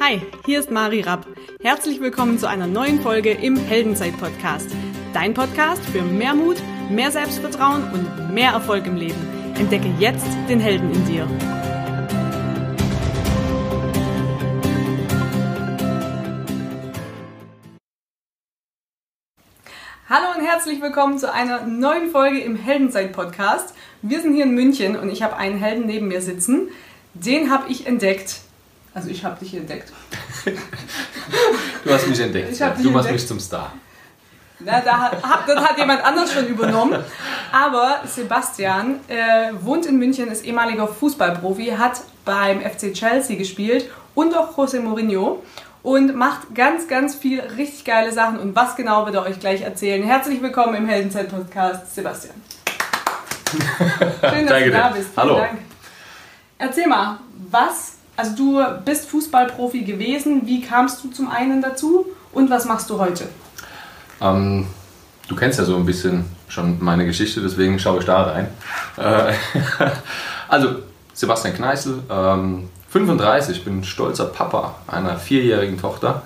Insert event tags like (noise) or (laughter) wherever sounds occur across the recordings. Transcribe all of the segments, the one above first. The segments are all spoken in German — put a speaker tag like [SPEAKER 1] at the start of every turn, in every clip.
[SPEAKER 1] Hi, hier ist Mari Rapp. Herzlich willkommen zu einer neuen Folge im Heldenzeit-Podcast. Dein Podcast für mehr Mut, mehr Selbstvertrauen und mehr Erfolg im Leben. Entdecke jetzt den Helden in dir. Hallo und herzlich willkommen zu einer neuen Folge im Heldenzeit-Podcast. Wir sind hier in München und ich habe einen Helden neben mir sitzen. Den habe ich entdeckt. Also ich habe dich entdeckt. (laughs)
[SPEAKER 2] du hast mich entdeckt.
[SPEAKER 1] Ich
[SPEAKER 2] Ja. Du machst
[SPEAKER 1] entdeckt.
[SPEAKER 2] mich zum Star.
[SPEAKER 1] Na, da hat, das hat jemand anders schon übernommen. Aber Sebastian äh, wohnt in München, ist ehemaliger Fußballprofi, hat beim FC Chelsea gespielt und auch José Mourinho und macht ganz, ganz viel richtig geile Sachen. Und was genau wird er euch gleich erzählen? Herzlich willkommen im Heldenzeit-Podcast, Sebastian. (laughs) Schön, dass
[SPEAKER 2] Danke
[SPEAKER 1] du da bist. Vielen
[SPEAKER 2] Hallo.
[SPEAKER 1] Dank. Erzähl mal, was, also du bist Fußballprofi gewesen, wie kamst du zum einen dazu und was machst du heute?
[SPEAKER 2] Ähm, du kennst ja so ein bisschen schon meine Geschichte, deswegen schaue ich da rein. Äh, (laughs) also, Sebastian Kneißl, ähm, 35, bin stolzer Papa einer vierjährigen Tochter.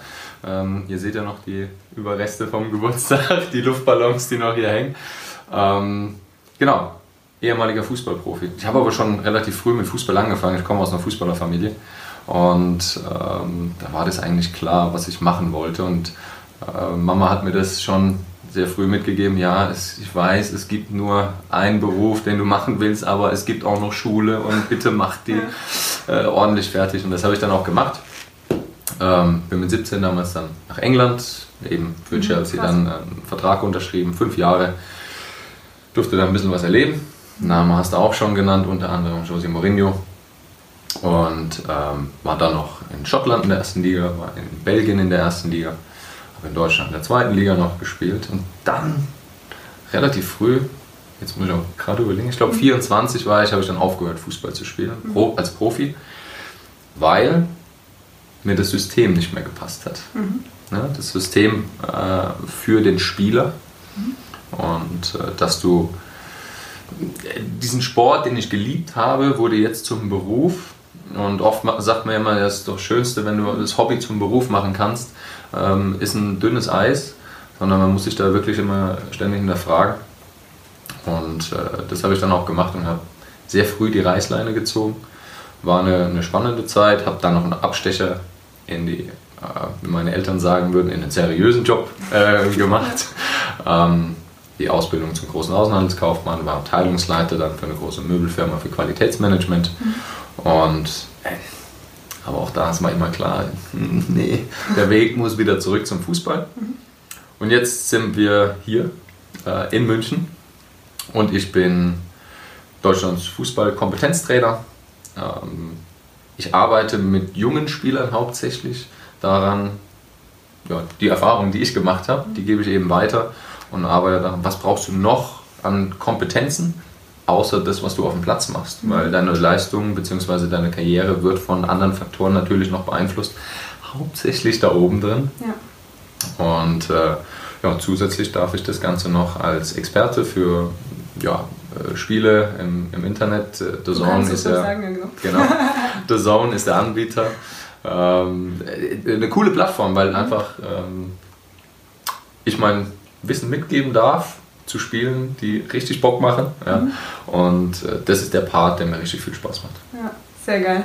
[SPEAKER 2] Ähm, ihr seht ja noch die Überreste vom Geburtstag, (laughs) die Luftballons, die noch hier hängen. Ähm, genau, ehemaliger Fußballprofi. Ich habe aber schon relativ früh mit Fußball angefangen. Ich komme aus einer Fußballerfamilie. Und ähm, da war das eigentlich klar, was ich machen wollte. Und äh, Mama hat mir das schon sehr früh mitgegeben. Ja, es, ich weiß, es gibt nur einen Beruf, den du machen willst, aber es gibt auch noch Schule und bitte mach die äh, ordentlich fertig. Und das habe ich dann auch gemacht. Ähm, bin mit 17 damals dann nach England, eben für Chelsea
[SPEAKER 1] krass.
[SPEAKER 2] dann einen Vertrag unterschrieben, fünf Jahre. Durfte da ein bisschen was erleben. Name hast du auch schon genannt, unter anderem José Mourinho. Und ähm, war dann noch in Schottland in der ersten Liga, war in Belgien in der ersten Liga, habe in Deutschland in der zweiten Liga noch gespielt. Und dann relativ früh, jetzt muss ich auch gerade überlegen, ich glaube 24 war ich, habe ich dann aufgehört, Fußball zu spielen, Pro, als Profi, weil mir das System nicht mehr gepasst hat. Ne? Das System äh, für den Spieler und äh, dass du diesen Sport, den ich geliebt habe, wurde jetzt zum Beruf. Und oft sagt man immer, das ist das Schönste, wenn du das Hobby zum Beruf machen kannst, ähm, ist ein dünnes Eis, sondern man muss sich da wirklich immer ständig hinterfragen. Und äh, das habe ich dann auch gemacht und habe sehr früh die Reißleine gezogen. War eine, eine spannende Zeit, habe dann noch einen Abstecher in die, äh, wie meine Eltern sagen würden, in einen seriösen Job äh, gemacht. Ähm, die Ausbildung zum großen Außenhandelskaufmann, war Abteilungsleiter dann für eine große Möbelfirma für Qualitätsmanagement. Und äh, aber auch da ist mir immer klar, (laughs) nee, der Weg muss wieder zurück zum Fußball. Und jetzt sind wir hier äh, in München und ich bin Deutschlands Fußballkompetenztrainer. Ähm, ich arbeite mit jungen Spielern hauptsächlich daran, ja, die Erfahrungen, die ich gemacht habe, die gebe ich eben weiter und arbeite daran, was brauchst du noch an Kompetenzen, außer das, was du auf dem Platz machst. Weil deine Leistung bzw. deine Karriere wird von anderen Faktoren natürlich noch beeinflusst, hauptsächlich da oben drin.
[SPEAKER 1] Ja.
[SPEAKER 2] Und äh, ja, zusätzlich darf ich das Ganze noch als Experte für ja, äh, Spiele im, im Internet, äh, The Zone ist ja,
[SPEAKER 1] sagen, (laughs) genau.
[SPEAKER 2] genau, (laughs) The Zone ist der Anbieter. Ähm, äh, eine coole Plattform, weil einfach ähm, ich mein Wissen mitgeben darf zu Spielen, die richtig Bock machen. Ja. Und äh, das ist der Part, der mir richtig viel Spaß macht.
[SPEAKER 1] Ja, sehr geil.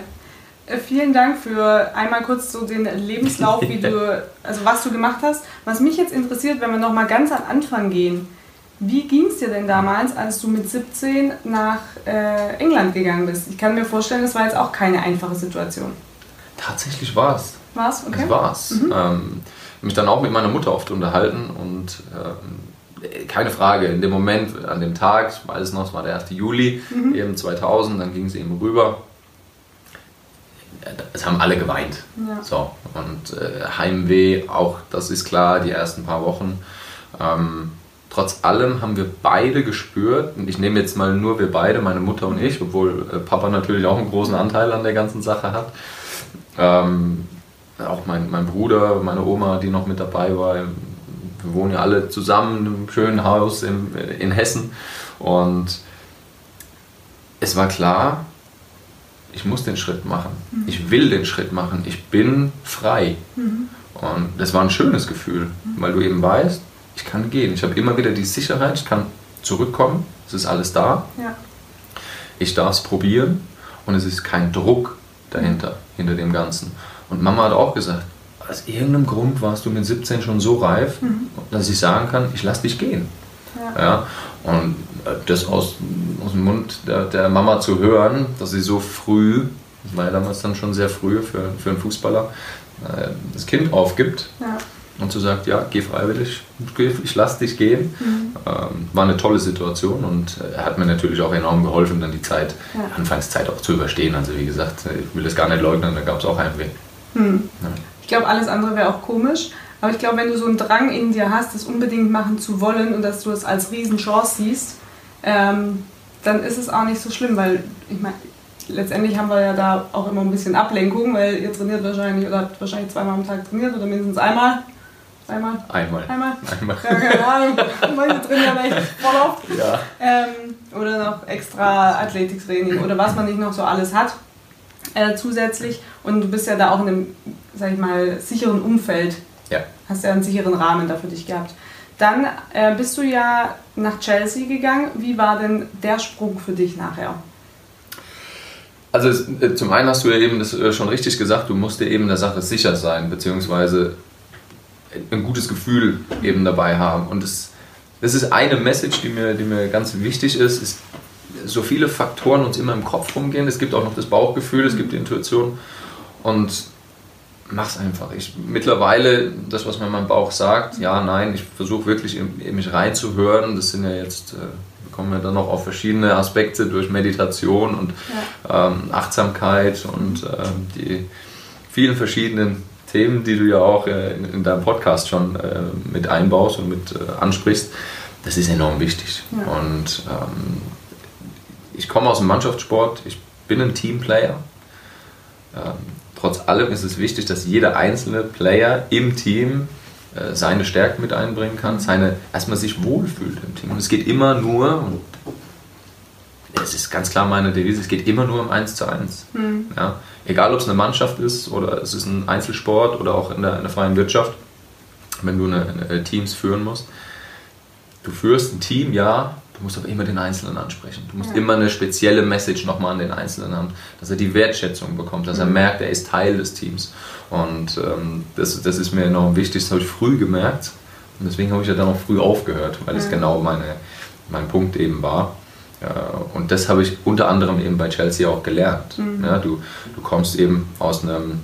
[SPEAKER 1] Äh, Vielen Dank für einmal kurz so den Lebenslauf, wie (laughs) du, also was du gemacht hast. Was mich jetzt interessiert, wenn wir noch mal ganz am Anfang gehen, wie ging es dir denn damals, als du mit 17 nach äh, England gegangen bist? Ich kann mir vorstellen, das war jetzt auch keine einfache Situation.
[SPEAKER 2] Tatsächlich war es.
[SPEAKER 1] War's? Okay.
[SPEAKER 2] Das war's. Ähm, mich dann auch mit meiner Mutter oft unterhalten und ähm, keine Frage, in dem Moment, an dem Tag, ich weiß es noch, es war der 1. Juli, eben 2000, dann ging sie eben rüber. Es haben alle geweint.
[SPEAKER 1] Ja.
[SPEAKER 2] So, und äh, Heimweh, auch das ist klar, die ersten paar Wochen. Ähm, trotz allem haben wir beide gespürt, und ich nehme jetzt mal nur wir beide, meine Mutter und ich, obwohl äh, Papa natürlich auch einen großen Anteil an der ganzen Sache hat. Ähm, auch mein, mein Bruder, meine Oma, die noch mit dabei war. Wir wohnen ja alle zusammen in einem schönen Haus in, in Hessen. Und es war klar, ich muss den Schritt machen. Mhm. Ich will den Schritt machen. Ich bin frei. Mhm. Und das war ein schönes Gefühl, mhm. weil du eben weißt, ich kann gehen. Ich habe immer wieder die Sicherheit, ich kann zurückkommen. Es ist alles da. Ja. Ich darf es probieren und es ist kein Druck dahinter, hinter dem Ganzen. Und Mama hat auch gesagt, aus irgendeinem Grund warst du mit 17 schon so reif, mhm. dass ich sagen kann, ich lasse dich gehen. Ja. ja. Und äh, das aus, aus dem Mund der, der, Mama zu hören, dass sie so früh, das war ja damals dann schon sehr früh für, für einen Fußballer, äh, das Kind aufgibt ja. und zu sagt, ja, geh freiwillig, ich lasse dich gehen, mhm. ähm, war eine tolle Situation und er hat mir natürlich auch enorm geholfen, dann die Zeit, ja. Anfangszeit auch zu überstehen. Also wie gesagt, ich will das gar nicht leugnen, da gab es auch einen Weg. Mhm.
[SPEAKER 1] Ich glaube, alles andere wäre auch komisch. Aber ich glaube, wenn du so einen Drang in dir hast, das unbedingt machen zu wollen und dass du es als Riesenchance siehst, ähm, dann ist es auch nicht so schlimm, weil ich meine, letztendlich haben wir ja da auch immer ein bisschen Ablenkung, weil ihr trainiert wahrscheinlich oder habt wahrscheinlich zweimal am Tag trainiert oder mindestens einmal. Einmal?
[SPEAKER 2] Einmal.
[SPEAKER 1] Einmal?
[SPEAKER 2] Einmal.
[SPEAKER 1] Ja, keine Ahnung. (laughs) Manche trainieren echt voll oft. Ja. Ähm, oder noch extra Athletiktraining oder was man nicht noch so alles hat äh, zusätzlich. Und du bist ja da auch in einem, sag ich mal, sicheren Umfeld
[SPEAKER 2] ja.
[SPEAKER 1] Hast ja einen sicheren Rahmen da für dich gehabt. Dann äh, bist du ja nach Chelsea gegangen. Wie war denn der Sprung für dich nachher?
[SPEAKER 2] Also äh, zum einen hast du ja eben das äh, schon richtig gesagt, du musst dir eben der Sache sicher sein, beziehungsweise ein gutes Gefühl eben dabei haben. Und das, das ist eine Message, die mir, die mir ganz wichtig ist, ist, so viele Faktoren uns immer im Kopf rumgehen. Es gibt auch noch das Bauchgefühl, es gibt die Intuition. Und mach's einfach. Ich, mittlerweile, das, was mir mein Bauch sagt, ja, nein, ich versuche wirklich in, in, mich reinzuhören. Das sind ja jetzt, äh, wir kommen ja dann noch auf verschiedene Aspekte durch Meditation und ja. ähm, Achtsamkeit und äh, die vielen verschiedenen Themen, die du ja auch äh, in, in, deinem Podcast schon äh, mit einbaust und mit äh, ansprichst. Das ist enorm wichtig. Ja. Und ähm, ich komme aus dem Mannschaftssport, ich bin ein Teamplayer. Ähm, trotz allem ist es wichtig, dass jeder einzelne Player im Team äh, seine Stärken mit einbringen kann, seine, erstmal sich wohlfühlt im Team. Und es geht immer nur, und es ist ganz klar meine Devise, es geht immer nur um 1 zu 1. Mhm. Ja? Egal ob es eine Mannschaft ist oder es ist ein Einzelsport oder auch in der, in der freien Wirtschaft, wenn du eine, eine Teams führen musst. Du führst ein Team, ja, Du musst aber immer den Einzelnen ansprechen. Du musst ja. immer eine spezielle Message nochmal an den Einzelnen haben, dass er die Wertschätzung bekommt, dass mhm. er merkt, er ist Teil des Teams. Und ähm, das, das ist mir enorm wichtig, das habe ich früh gemerkt. Und deswegen habe ich ja dann auch früh aufgehört, weil es genau meine, mein Punkt eben war. und das habe ich unter anderem eben bei Chelsea auch gelernt. Mhm. Ja, du, du kommst eben aus einem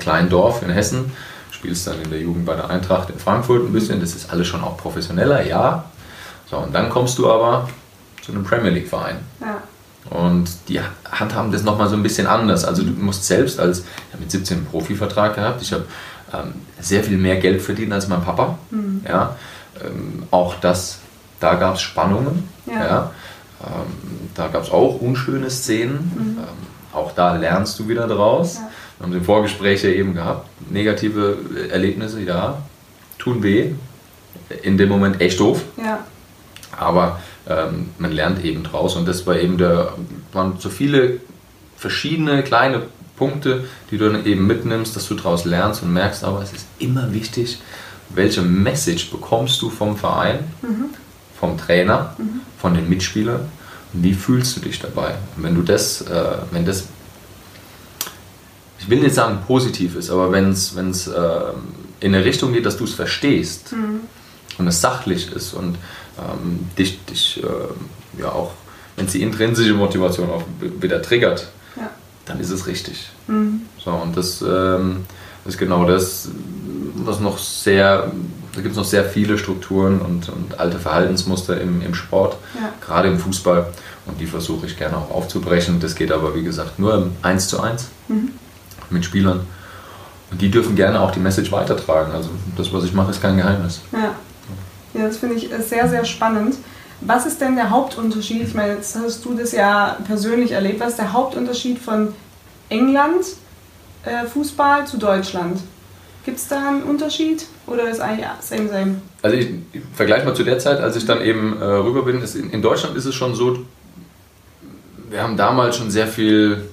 [SPEAKER 2] kleinen Dorf in Hessen, spielst dann in der Jugend bei der Eintracht in Frankfurt ein bisschen. Das ist alles schon auch professioneller, ja, so, und dann kommst du aber zu einem Premier League-Verein. Ja. Und die handhaben das nochmal so ein bisschen anders. Also du musst selbst als, ich habe mit 17 einen Profivertrag gehabt, ich habe ähm, sehr viel mehr Geld verdient als mein Papa. Mhm. Ja, ähm, auch das, da gab es Spannungen. Ja. ja. Ähm, da gab es auch unschöne Szenen. Mhm. Ähm, auch da lernst du wieder draus. Ja. Wir haben im Vorgespräch ja eben gehabt. Negative Erlebnisse, ja, tun weh. In dem Moment echt doof. Ja aber ähm, man lernt eben draus und das war eben der, waren so viele verschiedene kleine Punkte, die du dann eben mitnimmst, dass du daraus lernst und merkst, aber es ist immer wichtig, welche Message bekommst du vom Verein, mhm. vom Trainer, mhm. von den Mitspielern und wie fühlst du dich dabei? Und wenn du das, äh, wenn das, ich will nicht sagen positiv ist, aber wenn es äh, in eine Richtung geht, dass du es verstehst mhm. Und es sachlich ist und ähm, dich, dich äh, ja auch, wenn es die intrinsische Motivation auch wieder triggert, ja. dann ist es richtig. Mhm. So, und das ähm, ist genau das, was noch sehr, da gibt es noch sehr viele Strukturen und, und alte Verhaltensmuster im, im Sport, ja. gerade im Fußball. Und die versuche ich gerne auch aufzubrechen. Das geht aber, wie gesagt, nur im 1 zu 1 mhm. mit Spielern. Und die dürfen gerne auch die Message weitertragen. Also das, was ich mache, ist kein Geheimnis.
[SPEAKER 1] Ja. Ja, das finde ich sehr, sehr spannend. Was ist denn der Hauptunterschied? Ich meine, jetzt hast du das ja persönlich erlebt. Was ist der Hauptunterschied von England äh, Fußball zu Deutschland? Gibt es da einen Unterschied oder ist eigentlich same, same?
[SPEAKER 2] Also ich, ich vergleiche mal zu der Zeit, als ich dann eben äh, rüber bin. in, in Deutschland ist es schon so, wir haben damals schon sehr viel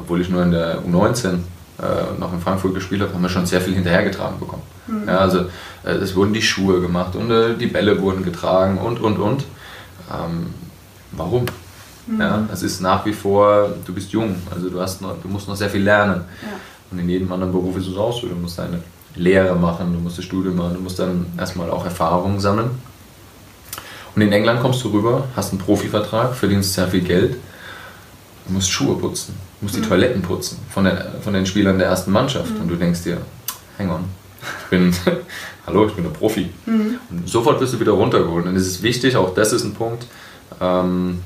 [SPEAKER 2] obwohl ich nur in der U19 äh, noch in Frankfurt gespielt habe, haben wir schon sehr viel hinterhergetragen bekommen. Mhm. Ja, also äh, es wurden die Schuhe gemacht und äh, die Bälle wurden getragen und, und, und. Ähm, warum? Mhm. Ja, es ist nach wie vor, du bist jung, also du, hast noch, du musst noch sehr viel lernen. Ja. Und in jedem anderen Beruf ist es auch so. Du musst deine Lehre machen, du musst das Studium machen, du musst dann erstmal auch Erfahrungen sammeln. Und in England kommst du rüber, hast einen Profivertrag, verdienst sehr viel Geld, du musst Schuhe putzen, du musst die mhm. Toiletten putzen von, der, von den Spielern der ersten Mannschaft. Mhm. Und du denkst dir, hang on, ich bin, (laughs) hallo, ich bin ein Profi. Mhm. Und sofort wirst du wieder runtergeholt. Und es ist wichtig, auch das ist ein Punkt, ähm,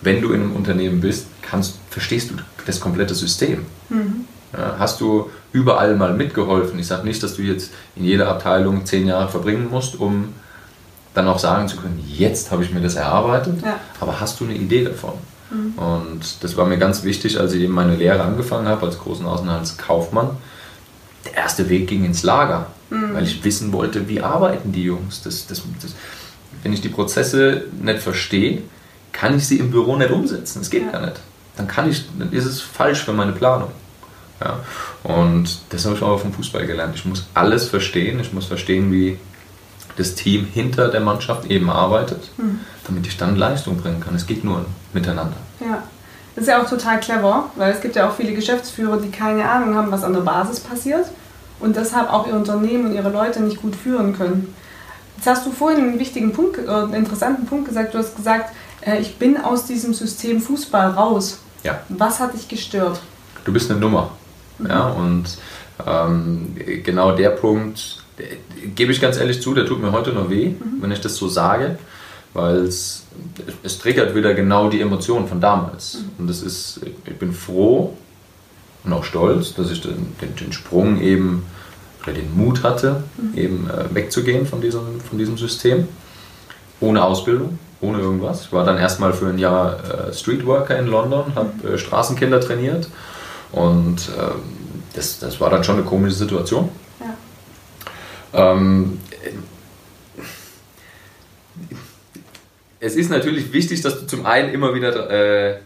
[SPEAKER 2] wenn du in einem Unternehmen bist, kannst, verstehst du das komplette System. Mhm. Ja, hast du überall mal mitgeholfen? Ich sage nicht, dass du jetzt in jeder Abteilung zehn Jahre verbringen musst, um dann auch sagen zu können, jetzt habe ich mir das erarbeitet, ja. aber hast du eine Idee davon? Mhm. Und das war mir ganz wichtig, als ich eben meine Lehre angefangen habe als großen Außenhandelskaufmann. Der erste Weg ging ins Lager, mhm. weil ich wissen wollte, wie arbeiten die Jungs. Das, das, das, wenn ich die Prozesse nicht verstehe, kann ich sie im Büro nicht umsetzen. Das geht ja. gar nicht. Dann kann ich, dann ist es falsch für meine Planung. Ja? Und das habe ich auch vom Fußball gelernt. Ich muss alles verstehen. Ich muss verstehen, wie das Team hinter der Mannschaft eben arbeitet, mhm. damit ich dann Leistung bringen kann. Es geht nur miteinander.
[SPEAKER 1] Ja. Das ist ja auch total clever, weil es gibt ja auch viele Geschäftsführer, die keine Ahnung haben, was an der Basis passiert und deshalb auch ihr Unternehmen und ihre Leute nicht gut führen können. Jetzt hast du vorhin einen wichtigen Punkt, äh, einen interessanten Punkt gesagt. Du hast gesagt, äh, ich bin aus diesem System Fußball raus.
[SPEAKER 2] Ja.
[SPEAKER 1] Was hat dich gestört?
[SPEAKER 2] Du bist eine Nummer. Mhm. Ja, und ähm, genau der Punkt, gebe ich ganz ehrlich zu, der tut mir heute noch weh, mhm. wenn ich das so sage, weil es, es triggert wieder genau die Emotionen von damals. Mhm. Und das ist, ich bin froh und auch stolz, dass ich den, den, den Sprung eben oder den Mut hatte, mhm. eben äh, wegzugehen von diesem, von diesem System, ohne Ausbildung, ohne irgendwas. Ich war dann erstmal für ein Jahr äh, Streetworker in London, habe mhm. äh, Straßenkinder trainiert und ähm, das, das war dann schon eine komische Situation. Ähm, es ist natürlich wichtig, dass du zum einen immer wieder äh,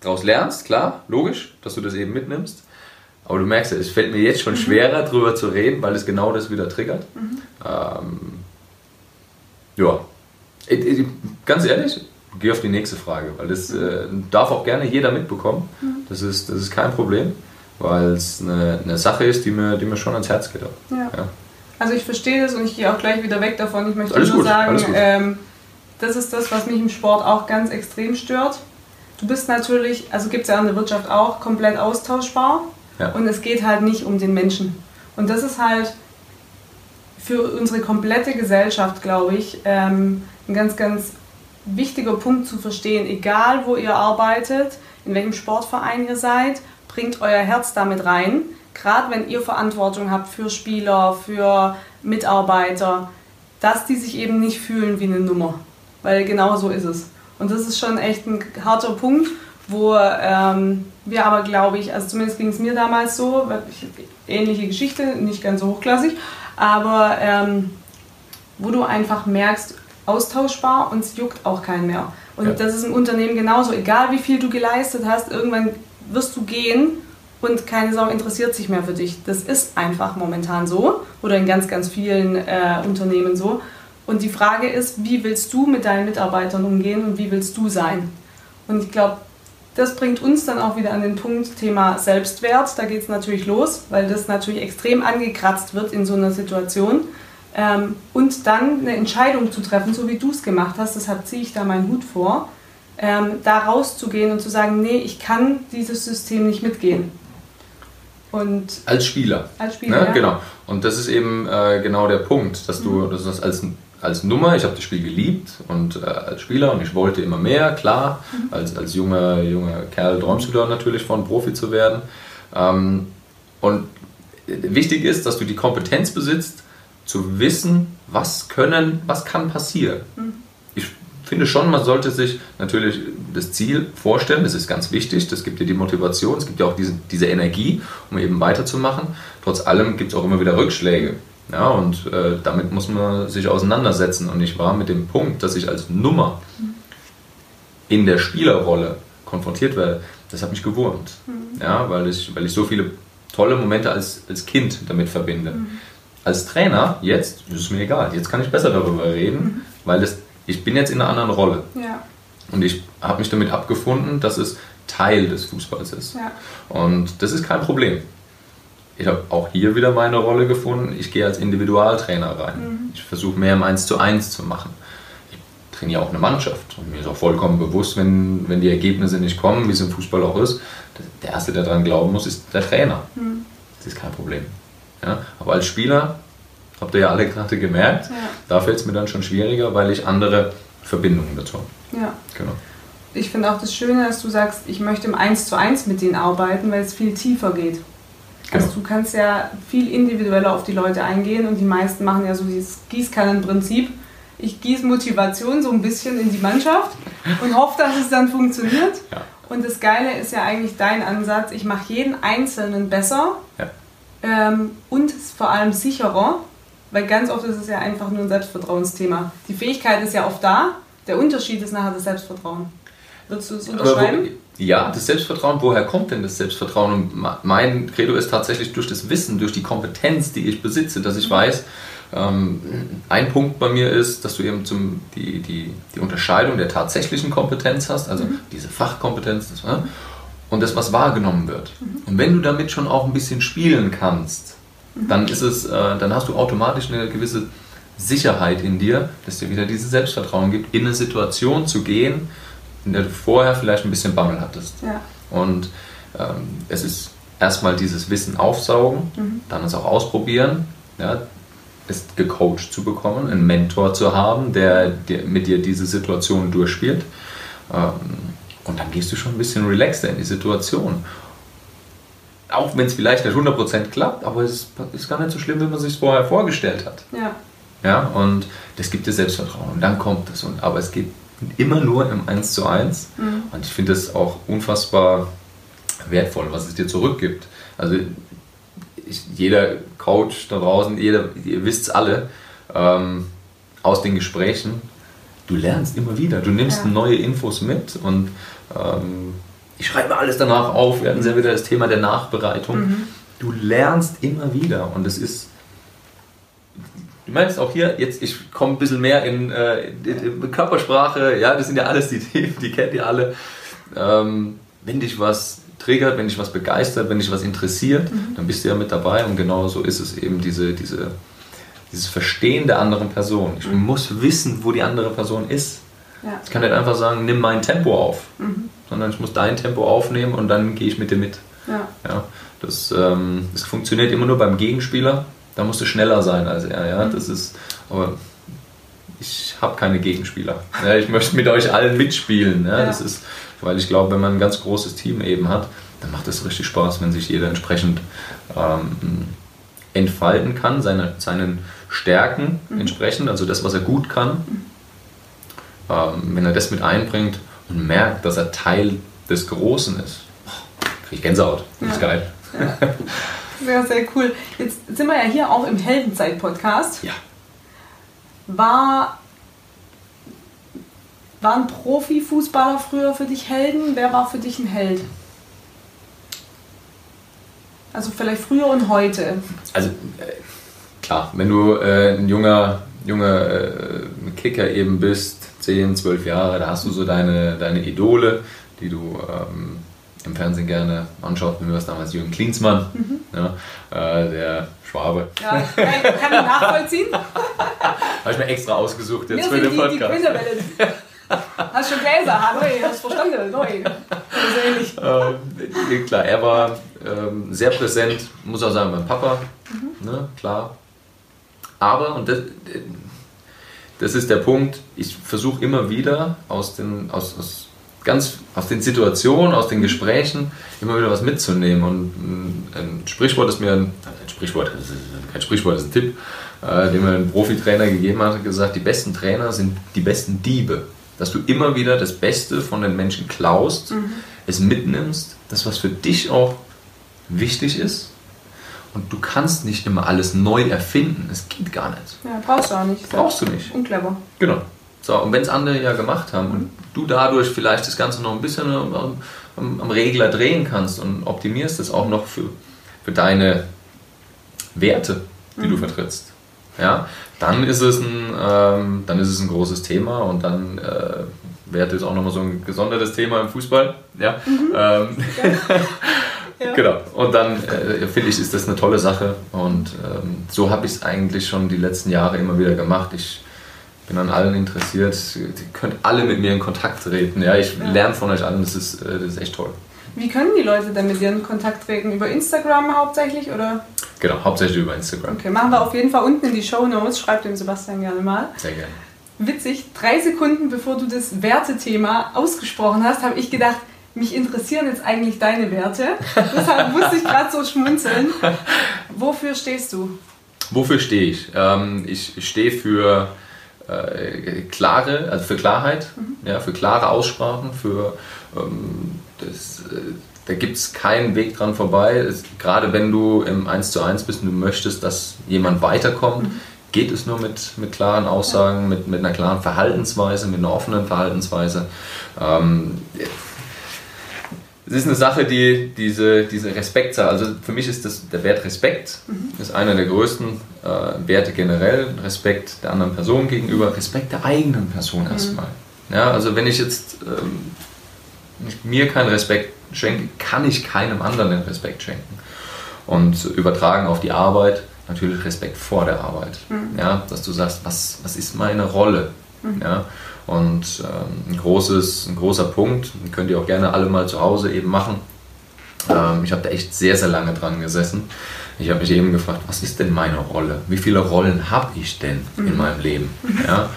[SPEAKER 2] daraus lernst, klar, logisch, dass du das eben mitnimmst. Aber du merkst ja, es fällt mir jetzt schon mhm. schwerer, darüber zu reden, weil es genau das wieder triggert. Mhm. Ähm, ja, ganz ehrlich, geh auf die nächste Frage, weil das äh, darf auch gerne jeder mitbekommen. Mhm. Das, ist, das ist kein Problem, weil es eine, eine Sache ist, die mir, die mir schon ans Herz geht.
[SPEAKER 1] Ja. ja. Also ich verstehe das und ich gehe auch gleich wieder weg davon. Ich möchte alles nur gut, sagen, ähm, das ist das, was mich im Sport auch ganz extrem stört. Du bist natürlich, also gibt es ja in der Wirtschaft auch, komplett austauschbar. Ja. Und es geht halt nicht um den Menschen. Und das ist halt für unsere komplette Gesellschaft, glaube ich, ähm, ein ganz, ganz wichtiger Punkt zu verstehen. Egal, wo ihr arbeitet, in welchem Sportverein ihr seid, bringt euer Herz damit rein gerade wenn ihr Verantwortung habt für Spieler, für Mitarbeiter, dass die sich eben nicht fühlen wie eine Nummer. Weil genau so ist es. Und das ist schon echt ein harter Punkt, wo ähm, wir aber, glaube ich, also zumindest ging es mir damals so, ich, ähnliche Geschichte, nicht ganz so hochklassig, aber ähm, wo du einfach merkst, austauschbar und es juckt auch keinen mehr. Und ja. das ist im Unternehmen genauso. Egal wie viel du geleistet hast, irgendwann wirst du gehen und keine Sau interessiert sich mehr für dich. Das ist einfach momentan so oder in ganz, ganz vielen äh, Unternehmen so. Und die Frage ist, wie willst du mit deinen Mitarbeitern umgehen und wie willst du sein? Und ich glaube, das bringt uns dann auch wieder an den Punkt Thema Selbstwert. Da geht es natürlich los, weil das natürlich extrem angekratzt wird in so einer Situation. Ähm, und dann eine Entscheidung zu treffen, so wie du es gemacht hast, deshalb ziehe ich da meinen Hut vor, ähm, da rauszugehen und zu sagen, nee, ich kann dieses System nicht mitgehen. Und
[SPEAKER 2] als Spieler.
[SPEAKER 1] Als Spieler.
[SPEAKER 2] Ne? Ja. Genau. Und das ist eben äh, genau der Punkt, dass du mhm. das als, als Nummer, ich habe das Spiel geliebt und äh, als Spieler und ich wollte immer mehr, klar. Mhm. Als, als junger, junger Kerl träumst du da natürlich von, Profi zu werden. Ähm, und wichtig ist, dass du die Kompetenz besitzt, zu wissen, was können, was kann passieren. Mhm finde schon, man sollte sich natürlich das Ziel vorstellen, das ist ganz wichtig, das gibt dir die Motivation, es gibt ja auch diese, diese Energie, um eben weiterzumachen. Trotz allem gibt es auch immer wieder Rückschläge. Ja, und äh, damit muss man sich auseinandersetzen. Und ich war mit dem Punkt, dass ich als Nummer in der Spielerrolle konfrontiert werde, das hat mich gewurmt. Mhm. Ja, weil ich, weil ich so viele tolle Momente als, als Kind damit verbinde. Mhm. Als Trainer, jetzt ist es mir egal. Jetzt kann ich besser darüber reden, mhm. weil das, ich bin jetzt in einer anderen Rolle.
[SPEAKER 1] Ja.
[SPEAKER 2] Und ich habe mich damit abgefunden, dass es Teil des Fußballs ist.
[SPEAKER 1] Ja.
[SPEAKER 2] Und das ist kein Problem. Ich habe auch hier wieder meine Rolle gefunden. Ich gehe als Individualtrainer rein. Mhm. Ich versuche mehr im 1 zu 1 zu machen. Ich trainiere auch eine Mannschaft. Und mir ist auch vollkommen bewusst, wenn, wenn die Ergebnisse nicht kommen, wie es im Fußball auch ist, der Erste, der daran glauben muss, ist der Trainer. Mhm. Das ist kein Problem. Ja? Aber als Spieler, habt ihr ja alle gerade gemerkt,
[SPEAKER 1] ja.
[SPEAKER 2] da fällt es mir dann schon schwieriger, weil ich andere Verbindungen dazu
[SPEAKER 1] habe. Ja.
[SPEAKER 2] Genau.
[SPEAKER 1] Ich finde auch das Schöne, dass du sagst, ich möchte im 1 zu 1 mit denen arbeiten, weil es viel tiefer geht. Also genau. du kannst ja viel individueller auf die Leute eingehen und die meisten machen ja so dieses Gießkannenprinzip. Ich gieße Motivation so ein bisschen in die Mannschaft und hoffe, dass es dann funktioniert.
[SPEAKER 2] Ja.
[SPEAKER 1] Und das Geile ist ja eigentlich dein Ansatz, ich mache jeden Einzelnen besser
[SPEAKER 2] ja.
[SPEAKER 1] ähm, und vor allem sicherer, weil ganz oft ist es ja einfach nur ein Selbstvertrauensthema. Die Fähigkeit ist ja oft da, der Unterschied ist nachher das Selbstvertrauen. Würdest du es unterschreiben?
[SPEAKER 2] Wo, ja, das Selbstvertrauen, woher kommt denn das Selbstvertrauen? Und mein Credo ist tatsächlich durch das Wissen, durch die Kompetenz, die ich besitze, dass ich mhm. weiß, ähm, ein Punkt bei mir ist, dass du eben zum, die, die, die Unterscheidung der tatsächlichen Kompetenz hast, also mhm. diese Fachkompetenz das, ne? und das, was wahrgenommen wird. Mhm. Und wenn du damit schon auch ein bisschen spielen kannst. Dann ist es, äh, dann hast du automatisch eine gewisse Sicherheit in dir, dass dir wieder dieses Selbstvertrauen gibt, in eine Situation zu gehen, in der du vorher vielleicht ein bisschen Bammel hattest.
[SPEAKER 1] Ja.
[SPEAKER 2] Und ähm, es ist erstmal dieses Wissen aufsaugen,
[SPEAKER 1] mhm.
[SPEAKER 2] dann es auch ausprobieren, ja, es gecoacht zu bekommen, einen Mentor zu haben, der, der mit dir diese Situation durchspielt. Ähm, und dann gehst du schon ein bisschen relaxter in die Situation. Auch wenn es vielleicht nicht 100% klappt, aber es ist gar nicht so schlimm, wie man sich vorher vorgestellt hat.
[SPEAKER 1] Ja.
[SPEAKER 2] Ja, und das gibt dir Selbstvertrauen. Und dann kommt es. Und, aber es geht immer nur im 1 zu 1.
[SPEAKER 1] Mhm.
[SPEAKER 2] Und ich finde das auch unfassbar wertvoll, was es dir zurückgibt. Also ich, jeder Coach da draußen, jeder, ihr wisst es alle, ähm, aus den Gesprächen, du lernst immer wieder, du nimmst ja. neue Infos mit und ähm, ich schreibe alles danach auf, wir hatten sehr wieder das Thema der Nachbereitung.
[SPEAKER 1] Mhm.
[SPEAKER 2] Du lernst immer wieder und es ist Du meinst auch hier, jetzt ich komme ein bisschen mehr in, äh, in, in, Körpersprache, ja, das sind ja alles die Themen, die kennt ihr alle. Ähm, wenn dich was triggert, wenn dich was begeistert, wenn dich was interessiert, mhm. dann bist du ja mit dabei und genau so ist es eben diese, diese, dieses Verstehen der anderen Person. Ich mhm. muss wissen, wo die andere Person ist.
[SPEAKER 1] Ja.
[SPEAKER 2] Ich kann nicht einfach sagen, nimm mein Tempo auf,
[SPEAKER 1] mhm.
[SPEAKER 2] sondern ich muss dein Tempo aufnehmen und dann gehe ich mit dir mit.
[SPEAKER 1] Ja.
[SPEAKER 2] Ja, das, ähm, das funktioniert immer nur beim Gegenspieler da musst du schneller sein als er. Ja? Das ist, aber ich habe keine Gegenspieler. Ja, ich möchte mit euch allen mitspielen. Ja?
[SPEAKER 1] ja.
[SPEAKER 2] Das ist, weil ich glaube, wenn man ein ganz großes Team eben hat, dann macht es richtig Spaß, wenn sich jeder entsprechend ähm, entfalten kann, seine, seinen Stärken mhm. entsprechend, also das, was er gut kann. Ähm, wenn er das mit einbringt und merkt, dass er Teil des Großen ist, kriege ich Gänsehaut. Das ja. ist geil.
[SPEAKER 1] Ja. Sehr, sehr cool. Jetzt sind wir ja hier auch im Heldenzeit-Podcast.
[SPEAKER 2] Ja.
[SPEAKER 1] War, waren Profifußballer früher für dich Helden? Wer war für dich ein Held? Also vielleicht früher und heute.
[SPEAKER 2] Also äh, klar, wenn du äh, ein junger, junger äh, Kicker eben bist, 10, 12 Jahre, da hast du so deine, deine Idole, die du ähm, im Fernsehen gerne anschaut, wie wir es damals Jürgen Klinsmann,
[SPEAKER 1] mhm.
[SPEAKER 2] ja, äh, der Schwabe.
[SPEAKER 1] Ja, kann, kann ich nachvollziehen. (laughs)
[SPEAKER 2] Habe ich mir extra ausgesucht
[SPEAKER 1] jetzt für den Podcast. Die, Hast du schon Gläser? Hallo, hast du verstanden? Neu.
[SPEAKER 2] Ähm, klar, er war ähm, sehr präsent, muss auch sagen, mein Papa, mhm. ne, klar. Aber, und das, das ist der Punkt, ich versuche immer wieder aus, den, aus, aus ganz aus den Situationen, aus den Gesprächen immer wieder was mitzunehmen. Und ein Sprichwort ist mir, ein, ein Sprichwort, kein Sprichwort, das ist ein Tipp, äh, den mir ein Profitrainer gegeben hat, gesagt, die besten Trainer sind die besten Diebe. Dass du immer wieder das Beste von den Menschen klaust,
[SPEAKER 1] mhm.
[SPEAKER 2] es mitnimmst, das, was für dich auch wichtig ist. Und du kannst nicht immer alles neu erfinden. Es geht gar nicht.
[SPEAKER 1] Ja, brauchst du auch nicht.
[SPEAKER 2] Brauchst du nicht.
[SPEAKER 1] Unclever.
[SPEAKER 2] Genau. So, und wenn es andere ja gemacht haben und du dadurch vielleicht das Ganze noch ein bisschen am, am, am Regler drehen kannst und optimierst es auch noch für, für deine Werte, die mhm. du vertrittst, ja, dann ist es ein, ähm, dann ist es ein großes Thema und dann äh, Werte ist auch nochmal so ein gesondertes Thema im Fußball. Ja. Mhm. Ähm, (laughs) ja. Genau. Und dann äh, finde ich, ist das eine tolle Sache und ähm, so habe ich es eigentlich schon die letzten Jahre immer wieder gemacht. Ich bin an allen interessiert. Ihr könnt alle mit mir in Kontakt treten. Ja, ich ja. lerne von euch allen. Das ist, äh, das ist echt toll.
[SPEAKER 1] Wie können die Leute denn mit dir in Kontakt treten? Über Instagram hauptsächlich oder?
[SPEAKER 2] Genau, hauptsächlich über Instagram.
[SPEAKER 1] Okay, machen wir auf jeden Fall unten in die Show Notes. Schreibt dem Sebastian gerne mal.
[SPEAKER 2] Sehr gerne.
[SPEAKER 1] Witzig, drei Sekunden bevor du das Wertethema ausgesprochen hast, habe ich gedacht, mich interessieren jetzt eigentlich deine Werte. Deshalb musste ich gerade so schmunzeln. Wofür stehst du?
[SPEAKER 2] Wofür stehe ich? Ähm, ich stehe für äh, klare, also für Klarheit, mhm. ja, für klare Aussprachen, für ähm, das, äh, da gibt es keinen Weg dran vorbei. Es, gerade wenn du im 1 zu 1 bist und du möchtest, dass jemand weiterkommt, mhm. geht es nur mit, mit klaren Aussagen, mit, mit einer klaren Verhaltensweise, mit einer offenen Verhaltensweise. Ähm, es ist eine Sache, die diese, diese Respektsache, also für mich ist das der Wert Respekt, mhm. ist einer der größten äh, Werte generell. Respekt der anderen Person gegenüber, Respekt der eigenen Person mhm. erstmal. Ja, also wenn ich jetzt ähm, mir keinen Respekt schenke, kann ich keinem anderen den Respekt schenken. Und übertragen auf die Arbeit, natürlich Respekt vor der Arbeit. Mhm. Ja, dass du sagst, was, was ist meine Rolle? Mhm. Ja, und ähm, ein, großes, ein großer Punkt, könnt ihr auch gerne alle mal zu Hause eben machen. Ähm, ich habe da echt sehr, sehr lange dran gesessen. Ich habe mich eben gefragt, was ist denn meine Rolle? Wie viele Rollen habe ich denn mhm. in meinem Leben? Ja?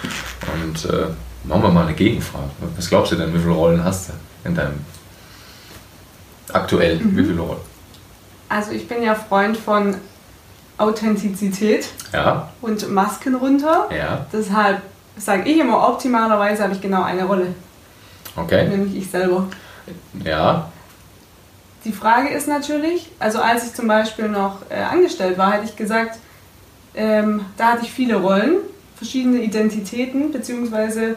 [SPEAKER 2] Und äh, machen wir mal eine Gegenfrage. Was glaubst du denn, wie viele Rollen hast du in deinem aktuell? Mhm. Wie viele Rollen?
[SPEAKER 1] Also ich bin ja Freund von Authentizität
[SPEAKER 2] ja.
[SPEAKER 1] und Masken runter.
[SPEAKER 2] Ja.
[SPEAKER 1] Deshalb sage ich immer, optimalerweise habe ich genau eine Rolle.
[SPEAKER 2] Okay.
[SPEAKER 1] Nämlich ich selber.
[SPEAKER 2] Ja.
[SPEAKER 1] Die Frage ist natürlich, also als ich zum Beispiel noch äh, angestellt war, hätte ich gesagt, ähm, da hatte ich viele Rollen, verschiedene Identitäten, beziehungsweise,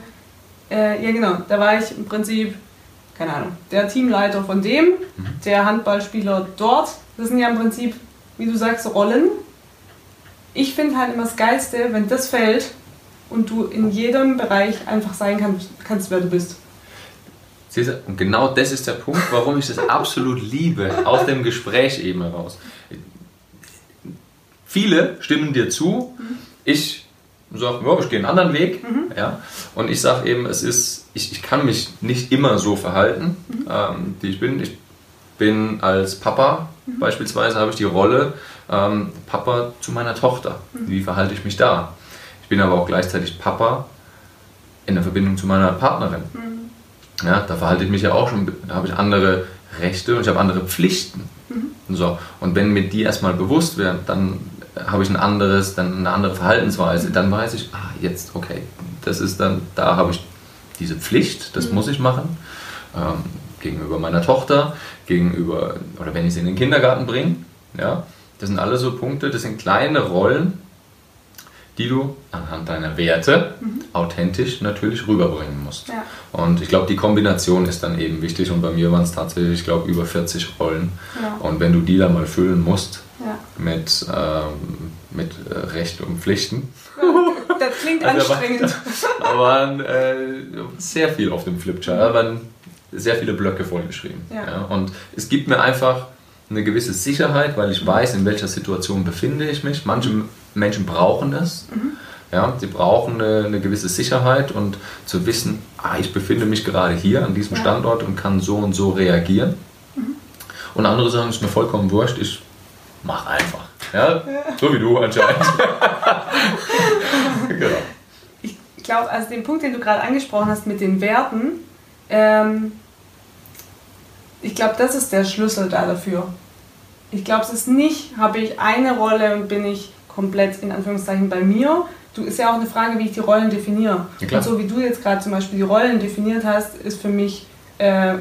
[SPEAKER 1] äh, ja genau, da war ich im Prinzip, keine Ahnung, der Teamleiter von dem, mhm. der Handballspieler dort. Das sind ja im Prinzip, wie du sagst, Rollen. Ich finde halt immer das Geilste, wenn das fällt und du in jedem Bereich einfach sein kannst, kannst wer du bist.
[SPEAKER 2] Und genau das ist der Punkt, warum ich das absolut liebe, aus dem Gespräch eben heraus. Viele stimmen dir zu, ich sage, ja, ich gehe einen anderen Weg. Mhm. Ja, und ich sage eben, es ist, ich, ich kann mich nicht immer so verhalten, mhm. ähm, wie ich bin. Ich bin als Papa mhm. beispielsweise, habe ich die Rolle ähm, Papa zu meiner Tochter. Mhm. Wie verhalte ich mich da? Ich bin aber auch gleichzeitig Papa in der Verbindung zu meiner Partnerin. Mhm. Ja, da verhalte ich mich ja auch schon, da habe ich andere Rechte und ich habe andere Pflichten. Mhm. So, und wenn mir die erstmal bewusst werden, dann habe ich ein anderes, dann eine andere Verhaltensweise. Dann weiß ich, ah, jetzt, okay, das ist dann, da habe ich diese Pflicht, das mhm. muss ich machen. Ähm, gegenüber meiner Tochter, gegenüber, oder wenn ich sie in den Kindergarten bringe. Ja, das sind alle so Punkte, das sind kleine Rollen, die du anhand deiner Werte mhm. authentisch natürlich rüberbringen musst.
[SPEAKER 1] Ja.
[SPEAKER 2] Und ich glaube, die Kombination ist dann eben wichtig und bei mir waren es tatsächlich, ich glaube, über 40 Rollen.
[SPEAKER 1] Ja.
[SPEAKER 2] Und wenn du die dann mal füllen musst
[SPEAKER 1] ja.
[SPEAKER 2] mit, ähm, mit äh, Recht und Pflichten. (laughs)
[SPEAKER 1] das klingt also anstrengend. (laughs)
[SPEAKER 2] Da waren äh, sehr viel auf dem Flipchart, da waren sehr viele Blöcke vollgeschrieben. Und es gibt mir einfach eine gewisse Sicherheit, weil ich weiß, in welcher Situation befinde ich mich. Manche Menschen brauchen das. Mhm. Ja, sie brauchen eine, eine, gewisse Sicherheit und zu wissen, ah, ich befinde mich gerade hier an diesem ja. Standort und kann so und so reagieren. Mhm. Und andere sagen, es ist mir vollkommen wurscht, ich mache einfach. Ja? ja? So wie du anscheinend. (laughs)
[SPEAKER 1] genau. Ich glaube, also den Punkt, den du gerade angesprochen hast mit den Werten, ähm, ich glaube, das ist der Schlüssel da dafür. Ich glaube, es ist nicht, habe ich eine Rolle und bin ich komplett in Anführungszeichen bei mir. Du ist ja auch eine Frage, wie ich die Rollen definiere.
[SPEAKER 2] Ja,
[SPEAKER 1] und so wie du jetzt gerade zum Beispiel die Rollen definiert hast, ist für mich äh,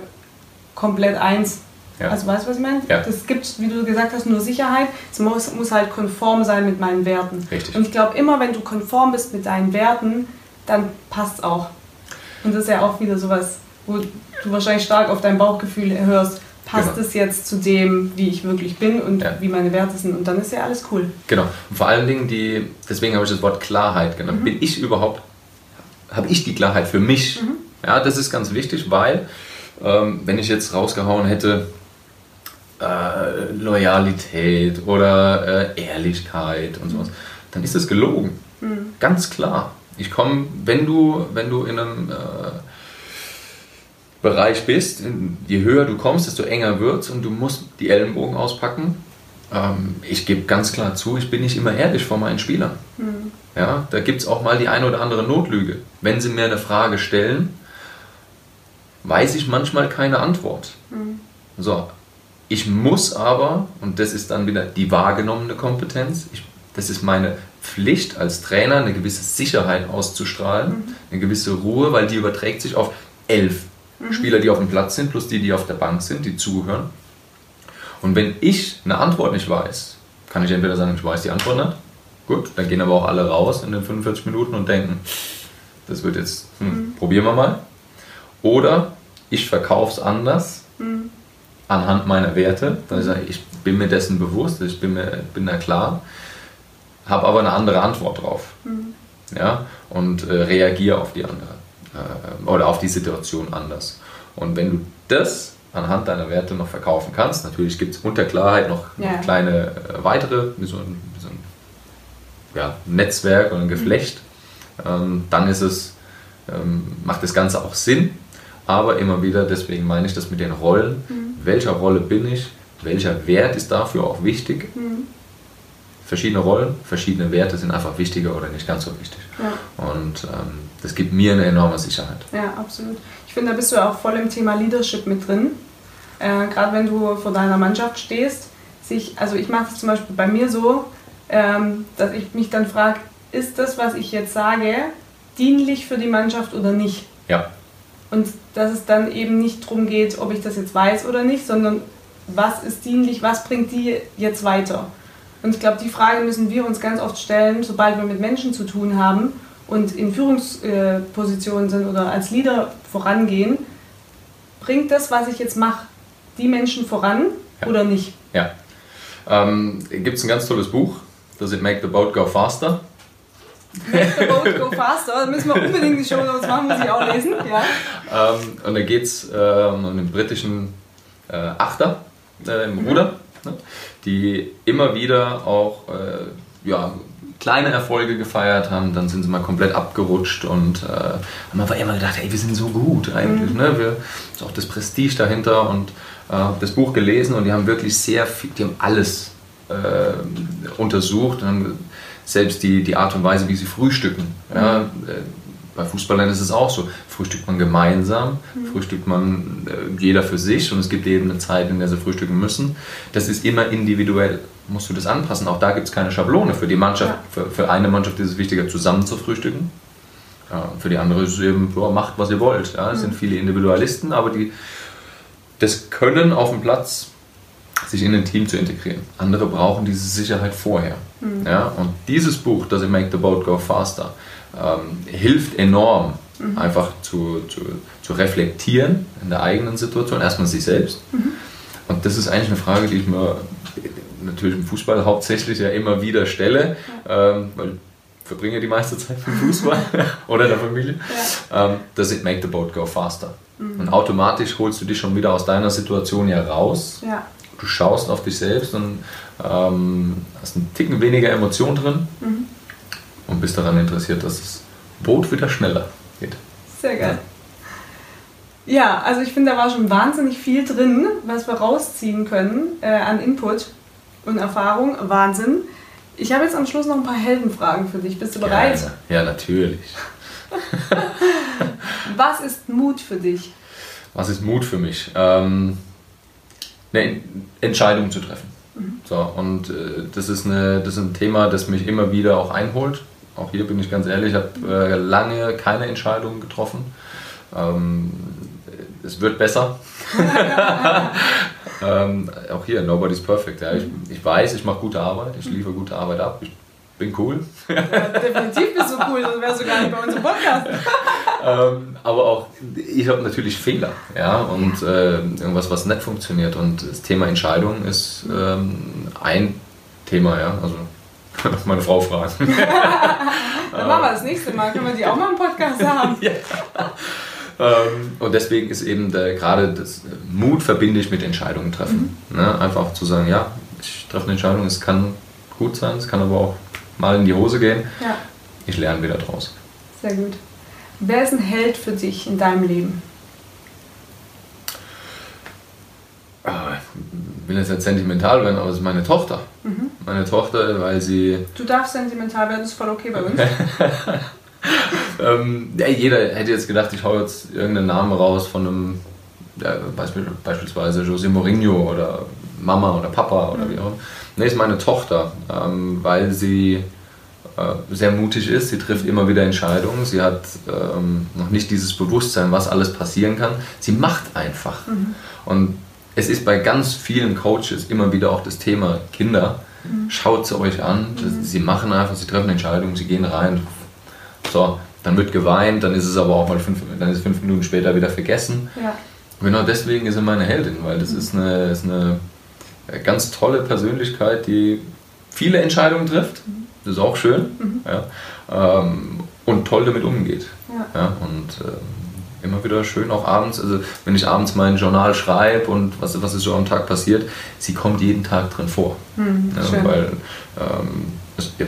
[SPEAKER 1] komplett eins. Ja. Also weißt du, was ich meine?
[SPEAKER 2] Ja.
[SPEAKER 1] Das gibt, wie du gesagt hast, nur Sicherheit. Es muss, muss halt konform sein mit meinen Werten.
[SPEAKER 2] Richtig.
[SPEAKER 1] Und ich glaube, immer wenn du konform bist mit deinen Werten, dann passt es auch. Und das ist ja auch wieder sowas, wo du wahrscheinlich stark auf dein Bauchgefühl hörst. Passt
[SPEAKER 2] Genau.
[SPEAKER 1] es jetzt zu dem, wie ich wirklich bin und
[SPEAKER 2] Ja.
[SPEAKER 1] wie meine Werte sind? Und dann ist ja alles cool.
[SPEAKER 2] Genau. Und vor allen Dingen die, deswegen habe ich das Wort Klarheit genannt. Bin ich überhaupt, habe ich die Klarheit für mich? Ja, das ist ganz wichtig, weil ähm, wenn ich jetzt rausgehauen hätte, äh, Loyalität oder äh, Ehrlichkeit und sowas, dann ist das gelogen. Ganz klar. Ich komme, wenn du, wenn du in einem äh, Bereich bist, je höher du kommst, desto enger wird und du musst die Ellenbogen auspacken. Ähm, ich gebe ganz klar zu, ich bin nicht immer ehrlich vor meinen Spielern. Ja, da gibt es auch mal die eine oder andere Notlüge. Wenn sie mir eine Frage stellen, weiß ich manchmal keine Antwort. So, ich muss aber, und das ist dann wieder die wahrgenommene Kompetenz, ich, das ist meine Pflicht als Trainer, eine gewisse Sicherheit auszustrahlen, eine gewisse Ruhe, weil die überträgt sich auf elf Spieler, die auf dem Platz sind, plus die, die auf der Bank sind, die zuhören. Und wenn ich eine Antwort nicht weiß, kann ich entweder sagen, ich weiß die Antwort nicht. Gut, dann gehen aber auch alle raus in den 45 Minuten und denken, das wird jetzt, hm, probieren wir mal. Oder ich verkaufe es anders anhand meiner Werte. Dass ich sage, ich bin mir dessen bewusst, ich bin mir bin da klar, habe aber eine andere Antwort drauf. Ja, und äh, reagiere auf die andere äh, oder auf die Situation anders. Und wenn du das anhand deiner Werte noch verkaufen kannst, natürlich gibt es unter Klarheit noch
[SPEAKER 1] Ja.
[SPEAKER 2] kleine äh, weitere, wie so ein, wie so ein ja, Netzwerk oder ein Geflecht, ähm, dann ist es, ähm, macht das Ganze auch Sinn. Aber immer wieder, deswegen meine ich das mit den Rollen. Welcher Rolle bin ich? Welcher Wert ist dafür auch wichtig? Verschiedene Rollen, verschiedene Werte sind einfach wichtiger oder nicht ganz so wichtig.
[SPEAKER 1] Ja.
[SPEAKER 2] Und ähm, das gibt mir eine enorme Sicherheit.
[SPEAKER 1] Ja, absolut. Ich finde, da bist du auch voll im Thema Leadership mit drin. Äh, Gerade wenn du vor deiner Mannschaft stehst. Sich, also ich mache es zum Beispiel bei mir so, ähm, dass ich mich dann frage, ist das, was ich jetzt sage, dienlich für die Mannschaft oder nicht?
[SPEAKER 2] Ja,
[SPEAKER 1] Und dass es dann eben nicht darum geht, ob ich das jetzt weiß oder nicht, sondern was ist dienlich, was bringt die jetzt weiter? Und ich glaube, die Frage müssen wir uns ganz oft stellen, sobald wir mit Menschen zu tun haben und in Führungspositionen sind oder als Leader vorangehen. Bringt das, was ich jetzt mache, die Menschen voran
[SPEAKER 2] Ja.
[SPEAKER 1] oder nicht?
[SPEAKER 2] ja. Ähm, Gibt es ein ganz tolles Buch, Does it make the boat go faster?
[SPEAKER 1] Make the boat go faster. Da müssen wir unbedingt die Show Notes machen, muss ich auch lesen. Ja.
[SPEAKER 2] Ähm, und da geht es ähm, um einen britischen äh, Achter äh, im Ruder, ne, die immer wieder auch äh, ja, kleine Erfolge gefeiert haben. Dann sind sie mal komplett abgerutscht und äh, haben einfach immer gedacht, ey, wir sind so gut eigentlich. Ne? Wir, ist auch das Prestige dahinter und äh, das Buch gelesen und die haben wirklich sehr viel, die haben alles äh, untersucht und haben selbst die, die Art und Weise, wie sie frühstücken. Ja, äh, bei Fußballern ist es auch so. Frühstückt man gemeinsam, frühstückt man äh, jeder für sich und es gibt eben eine Zeit, in der sie frühstücken müssen. Das ist immer individuell, musst du das anpassen. Auch da gibt es keine Schablone. Für die Mannschaft,
[SPEAKER 1] Ja.
[SPEAKER 2] für, für eine Mannschaft ist es wichtiger, zusammen zu frühstücken. Ja, für die andere ist es eben, ja, macht was ihr wollt. Ja, es sind viele Individualisten, aber die das Können auf dem Platz, sich in ein Team zu integrieren. Andere brauchen diese Sicherheit vorher. Ja, und dieses Buch, Does It Make the Boat Go Faster, ähm, hilft enorm, einfach zu, zu, zu reflektieren in der eigenen Situation, erstmal sich selbst. Und das ist eigentlich eine Frage, die ich mir natürlich im Fußball hauptsächlich ja immer wieder stelle, ähm, weil ich verbringe die meiste Zeit im Fußball (laughs) oder in der Familie. Ähm, does it make the boat go faster? Und automatisch holst du dich schon wieder aus deiner Situation ja raus.
[SPEAKER 1] Ja.
[SPEAKER 2] Du schaust auf dich selbst und ähm, hast einen Ticken weniger Emotion drin und bist daran interessiert, dass das Boot wieder schneller geht.
[SPEAKER 1] Sehr geil. Ja, also ich finde, da war schon wahnsinnig viel drin, was wir rausziehen können äh, an Input und Erfahrung. Wahnsinn. Ich habe jetzt am Schluss noch ein paar Heldenfragen für dich. Bist du bereit?
[SPEAKER 2] Gerne. Ja, natürlich. (laughs)
[SPEAKER 1] Was ist Mut für dich?
[SPEAKER 2] Was ist Mut für mich? Ähm, eine Entscheidung zu treffen. So, und äh, das, ist eine, das ist ein Thema, das mich immer wieder auch einholt. Auch hier bin ich ganz ehrlich, ich habe äh, lange keine Entscheidungen getroffen. Ähm, es wird besser. (laughs) (laughs) ähm, auch hier, nobody's perfect. Ja. Ich, ich weiß, ich mache gute Arbeit, ich liefere gute Arbeit ab. Ich bin cool.
[SPEAKER 1] Ja, definitiv bist du cool, sonst wärst du gar nicht bei unserem Podcast. (laughs)
[SPEAKER 2] ähm, aber auch, ich habe natürlich Fehler, ja, und äh, irgendwas, was nicht funktioniert. Und das Thema Entscheidung ist ähm, ein Thema, ja, also (laughs) meine Frau fragen. (laughs)
[SPEAKER 1] Dann machen wir das nächste Mal, können wir die auch mal im Podcast haben. ja.
[SPEAKER 2] Ähm, und deswegen ist eben gerade das Mut verbinde ich mit Entscheidungen treffen. Mhm. Ne? Einfach zu sagen, ja, ich treffe eine Entscheidung, es kann gut sein, es kann aber auch mal in die Hose gehen. Ja. Ich lerne wieder draus.
[SPEAKER 1] Sehr gut. Wer ist ein Held für dich in deinem Leben?
[SPEAKER 2] Ah, ich will jetzt nicht sentimental werden, aber es ist meine Tochter. Mhm. Meine Tochter, weil sie.
[SPEAKER 1] Du darfst sentimental werden, das ist voll okay bei uns. (laughs)
[SPEAKER 2] ähm, ja, jeder hätte jetzt gedacht, ich hau jetzt irgendeinen Namen raus von einem, ja, beispielsweise José Mourinho oder Mama oder Papa oder mhm. wie auch immer. Nee, ist meine Tochter, ähm, weil sie äh, sehr mutig ist. Sie trifft immer wieder Entscheidungen. Sie hat ähm, noch nicht dieses Bewusstsein, was alles passieren kann. Sie macht einfach. Mhm. Und es ist bei ganz vielen Coaches immer wieder auch das Thema Kinder. Mhm. Schaut sie euch an. Mhm. Sie machen einfach, sie treffen Entscheidungen, sie gehen rein. So, dann wird geweint, dann ist es aber auch mal fünf, dann ist fünf Minuten später wieder vergessen. Ja. Genau deswegen ist sie meine Heldin, weil das mhm. ist eine, ist eine ganz tolle Persönlichkeit, die viele Entscheidungen trifft. Das ist auch schön. Mhm. Ja, ähm, und toll damit umgeht. Ja. ja und ähm, immer wieder schön auch abends, also wenn ich abends mein Journal schreibe und was, was ist so am Tag passiert, sie kommt jeden Tag drin vor. Mhm, ja, weil, ähm,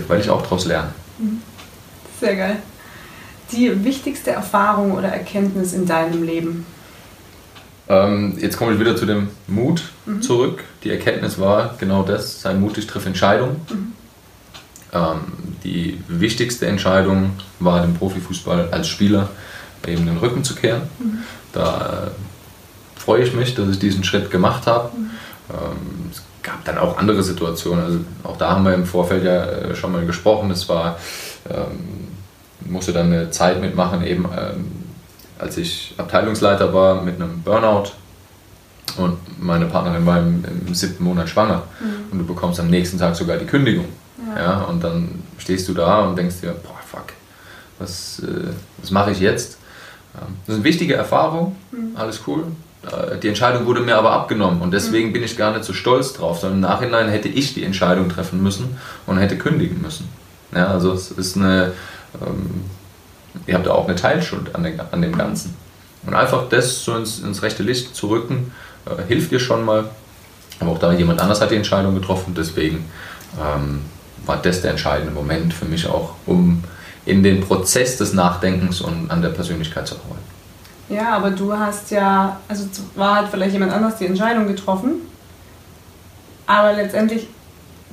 [SPEAKER 2] weil ich auch daraus lerne. Mhm.
[SPEAKER 1] Sehr geil. Die wichtigste Erfahrung oder Erkenntnis in deinem Leben?
[SPEAKER 2] Ähm, jetzt komme ich wieder zu dem Mut mhm. zurück. Die Erkenntnis war genau das, sei mutig, triff Entscheidungen. Mhm. Ähm, die wichtigste Entscheidung war dem Profifußball als Spieler eben den Rücken zu kehren. Mhm. Da äh, freue ich mich, dass ich diesen Schritt gemacht habe. Mhm. Ähm, es gab dann auch andere Situationen. Also auch da haben wir im Vorfeld ja äh, schon mal gesprochen. Es war, ähm, musste dann eine Zeit mitmachen, eben ähm, als ich Abteilungsleiter war mit einem Burnout und meine Partnerin war im, im siebten Monat schwanger mhm. und du bekommst am nächsten Tag sogar die Kündigung. Ja. ja. und dann stehst du da und denkst dir, boah, fuck, was, äh, was mache ich jetzt? Das ist eine wichtige Erfahrung, mhm. alles cool. Äh, die Entscheidung wurde mir aber abgenommen und deswegen mhm. bin ich gar nicht so stolz drauf, sondern im Nachhinein hätte ich die Entscheidung treffen müssen und hätte kündigen müssen. Ja, also es ist eine, ähm, ihr habt auch eine Teilschuld an, den, an dem Ganzen. Und einfach das so ins, ins rechte Licht zu rücken, äh, hilft dir schon mal. Aber auch da jemand anders hat die Entscheidung getroffen, deswegen ähm, war das der entscheidende Moment für mich auch, um in den Prozess des Nachdenkens und an der Persönlichkeit zu arbeiten.
[SPEAKER 1] Ja, aber du hast ja, also war halt vielleicht jemand anders die Entscheidung getroffen, aber letztendlich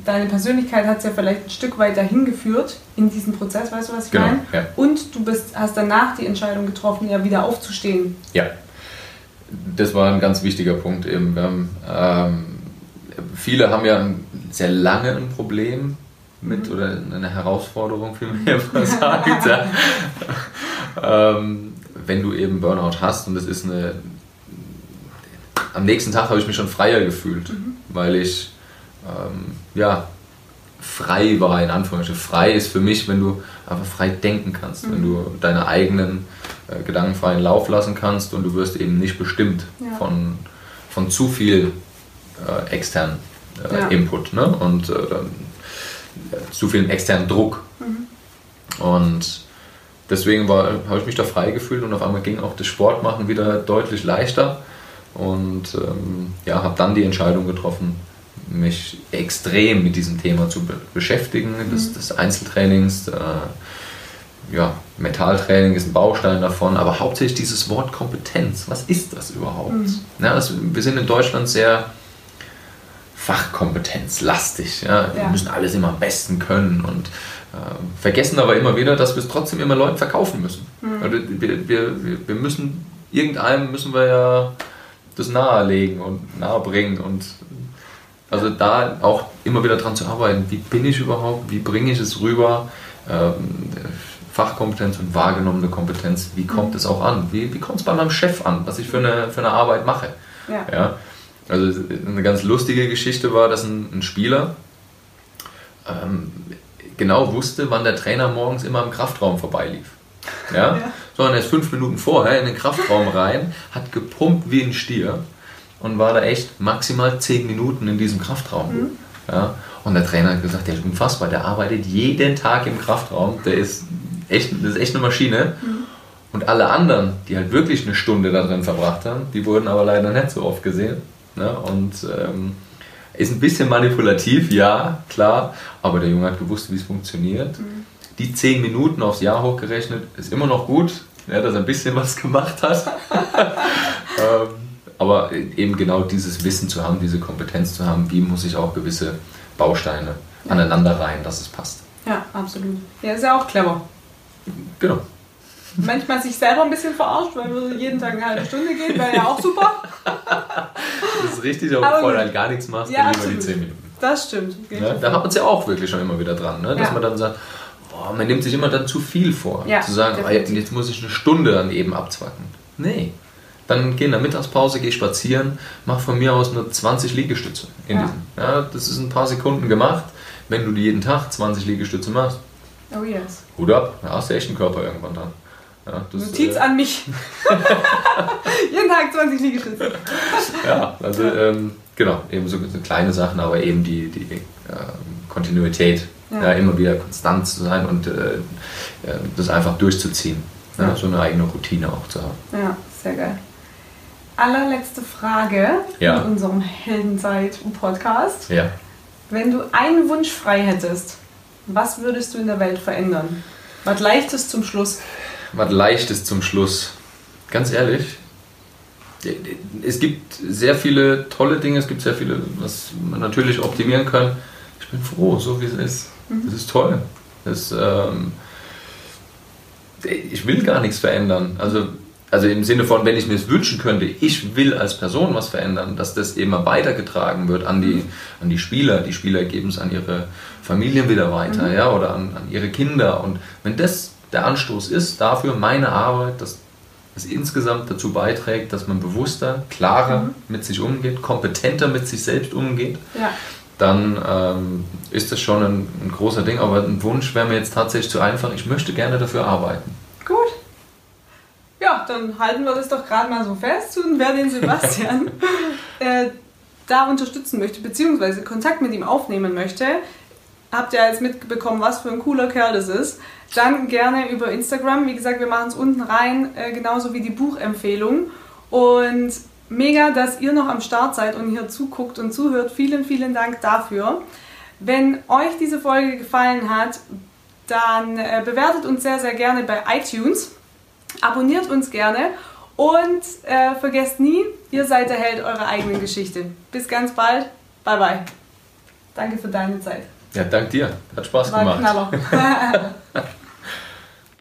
[SPEAKER 1] deine Persönlichkeit hat es ja vielleicht ein Stück weit dahin geführt in diesem Prozess, weißt du, was ich genau, meine? Ja. Und du bist, hast danach die Entscheidung getroffen, ja wieder aufzustehen.
[SPEAKER 2] Ja, das war ein ganz wichtiger Punkt eben. Haben, ähm, viele haben ja sehr lange ein Problem mit mhm. oder eine Herausforderung, immer sagt. ja. (laughs) ähm, wenn du eben Burnout hast und es ist eine. Am nächsten Tag habe ich mich schon freier gefühlt, mhm. weil ich ähm, ja frei war, in Anführungsstrichen. Frei ist für mich, wenn du einfach frei denken kannst, mhm. wenn du deine eigenen äh, Gedanken freien Lauf lassen kannst und du wirst eben nicht bestimmt ja. von, von zu viel äh, externen äh, ja. Input. Ne? Und äh, zu viel externen Druck. Mhm. Und deswegen habe ich mich da frei gefühlt und auf einmal ging auch das Sportmachen wieder deutlich leichter. Und ähm, ja, habe dann die Entscheidung getroffen, mich extrem mit diesem Thema zu be beschäftigen, mhm. des, des, Einzeltrainings. Äh, ja, Metalltraining ist ein Baustein davon, aber hauptsächlich dieses Wort Kompetenz. Was ist das überhaupt? Mhm. Ja, das, wir sind in Deutschland sehr Fachkompetenzlastig. Ja? Wir müssen alles immer am besten können und äh, vergessen aber immer wieder, dass wir es trotzdem immer Leuten verkaufen müssen. Mhm. Also wir, wir, wir müssen, irgendeinem müssen wir ja das nahelegen und nahebringen und also da auch immer wieder dran zu arbeiten, wie bin ich überhaupt, wie bringe ich es rüber, ähm, Fachkompetenz und wahrgenommene Kompetenz, wie kommt mhm. es auch an, wie, wie kommt es bei meinem Chef an, was ich für eine, für eine Arbeit mache. Ja. ja? Also eine ganz lustige Geschichte war, dass ein, ein Spieler ähm, genau wusste, wann der Trainer morgens immer im Kraftraum vorbeilief. Ja? (laughs) ja. Sondern er ist fünf Minuten vorher in den Kraftraum rein, hat gepumpt wie ein Stier und war da echt maximal zehn Minuten in diesem Kraftraum. Mhm. Ja? Und der Trainer hat gesagt, der ist unfassbar, der arbeitet jeden Tag im Kraftraum, der ist echt, das ist echt eine Maschine. Mhm. Und alle anderen, die halt wirklich eine Stunde da drin verbracht haben, die wurden aber leider nicht so oft gesehen. Ne? Und ähm, ist ein bisschen manipulativ, ja, klar, aber der Junge hat gewusst, wie es funktioniert. Mhm. Die zehn Minuten aufs Jahr hochgerechnet ist immer noch gut, ja, dass er ein bisschen was (laughs) gemacht hat. (laughs) ähm, aber eben genau dieses Wissen zu haben, diese Kompetenz zu haben, wie muss ich auch gewisse Bausteine ja. aneinander reihen, dass es passt.
[SPEAKER 1] Ja, absolut. Ja, ist ja auch clever.
[SPEAKER 2] Genau
[SPEAKER 1] manchmal sich selber ein bisschen verarscht, weil wir jeden Tag eine halbe Stunde gehen, wäre ja auch super.
[SPEAKER 2] Das ist richtig, aber, bevor du halt gar nichts machst, ja, dann lieber die 10 Minuten.
[SPEAKER 1] Das stimmt.
[SPEAKER 2] Ja, da hat man es ja auch wirklich schon immer wieder dran, ne? dass ja. man dann sagt, boah, man nimmt sich immer dann zu viel vor. Ja, zu sagen, oh, jetzt muss ich eine Stunde dann eben abzwacken. Nee. Dann geh in der Mittagspause, geh spazieren, mach von mir aus nur 20 Liegestütze. In ja. Diesem. Ja, das ist ein paar Sekunden gemacht. Wenn du jeden Tag 20 Liegestütze machst,
[SPEAKER 1] oh yes.
[SPEAKER 2] Hut ab, da hast du echt einen Körper irgendwann dran.
[SPEAKER 1] Ja, das, Notiz äh, an mich. (laughs) Jeden Tag 20 Liegestütze.
[SPEAKER 2] ja, also ähm, genau, eben so, so, kleine Sachen, aber eben die, die äh, Kontinuität, ja. ja. immer wieder konstant zu sein und äh, das einfach durchzuziehen. Ja, so eine eigene Routine auch zu haben.
[SPEAKER 1] Ja, sehr geil. Allerletzte Frage ja. in unserem Heldenzeit-Podcast.
[SPEAKER 2] Ja.
[SPEAKER 1] Wenn du einen Wunsch frei hättest, was würdest du in der Welt verändern? Was Leichtes zum Schluss
[SPEAKER 2] was Leichtes zum Schluss. Ganz ehrlich, es gibt sehr viele tolle Dinge, es gibt sehr viele, was man natürlich optimieren kann. Ich bin froh, so wie es ist. Mhm. Das ist toll. Das, ähm, ich will gar nichts verändern. Also, also im Sinne von, wenn ich mir es wünschen könnte, ich will als Person was verändern, dass das immer weitergetragen wird an die, an die Spieler. Die Spieler geben es an ihre Familien wieder weiter, mhm. ja, oder an, an ihre Kinder. Und wenn das der Anstoß ist dafür meine Arbeit, dass es insgesamt dazu beiträgt, dass man bewusster, klarer mhm. mit sich umgeht, kompetenter mit sich selbst umgeht,
[SPEAKER 1] ja.
[SPEAKER 2] dann ähm, ist das schon ein, ein, großer Ding. Aber ein Wunsch wäre mir jetzt tatsächlich zu einfach. Ich möchte gerne dafür arbeiten.
[SPEAKER 1] Dann halten wir das doch gerade mal so fest. Und wer den Sebastian (laughs) äh, da unterstützen möchte, beziehungsweise Kontakt mit ihm aufnehmen möchte, habt ihr jetzt mitbekommen, was für ein cooler Kerl das ist, dann gerne über Instagram. Wie gesagt, wir machen es unten rein, äh, genauso wie die Buchempfehlung. Und mega, dass ihr noch am Start seid und hier zuguckt und zuhört. Vielen, vielen Dank dafür. Wenn euch diese Folge gefallen hat, dann äh, bewertet uns sehr, sehr gerne bei iTunes. Abonniert uns gerne und äh, vergesst nie, ihr seid der Held eurer eigenen Geschichte. Bis ganz bald. Bye bye. Danke für deine Zeit.
[SPEAKER 2] Ja, dank dir. Hat Spaß War gemacht. Knaller. (laughs)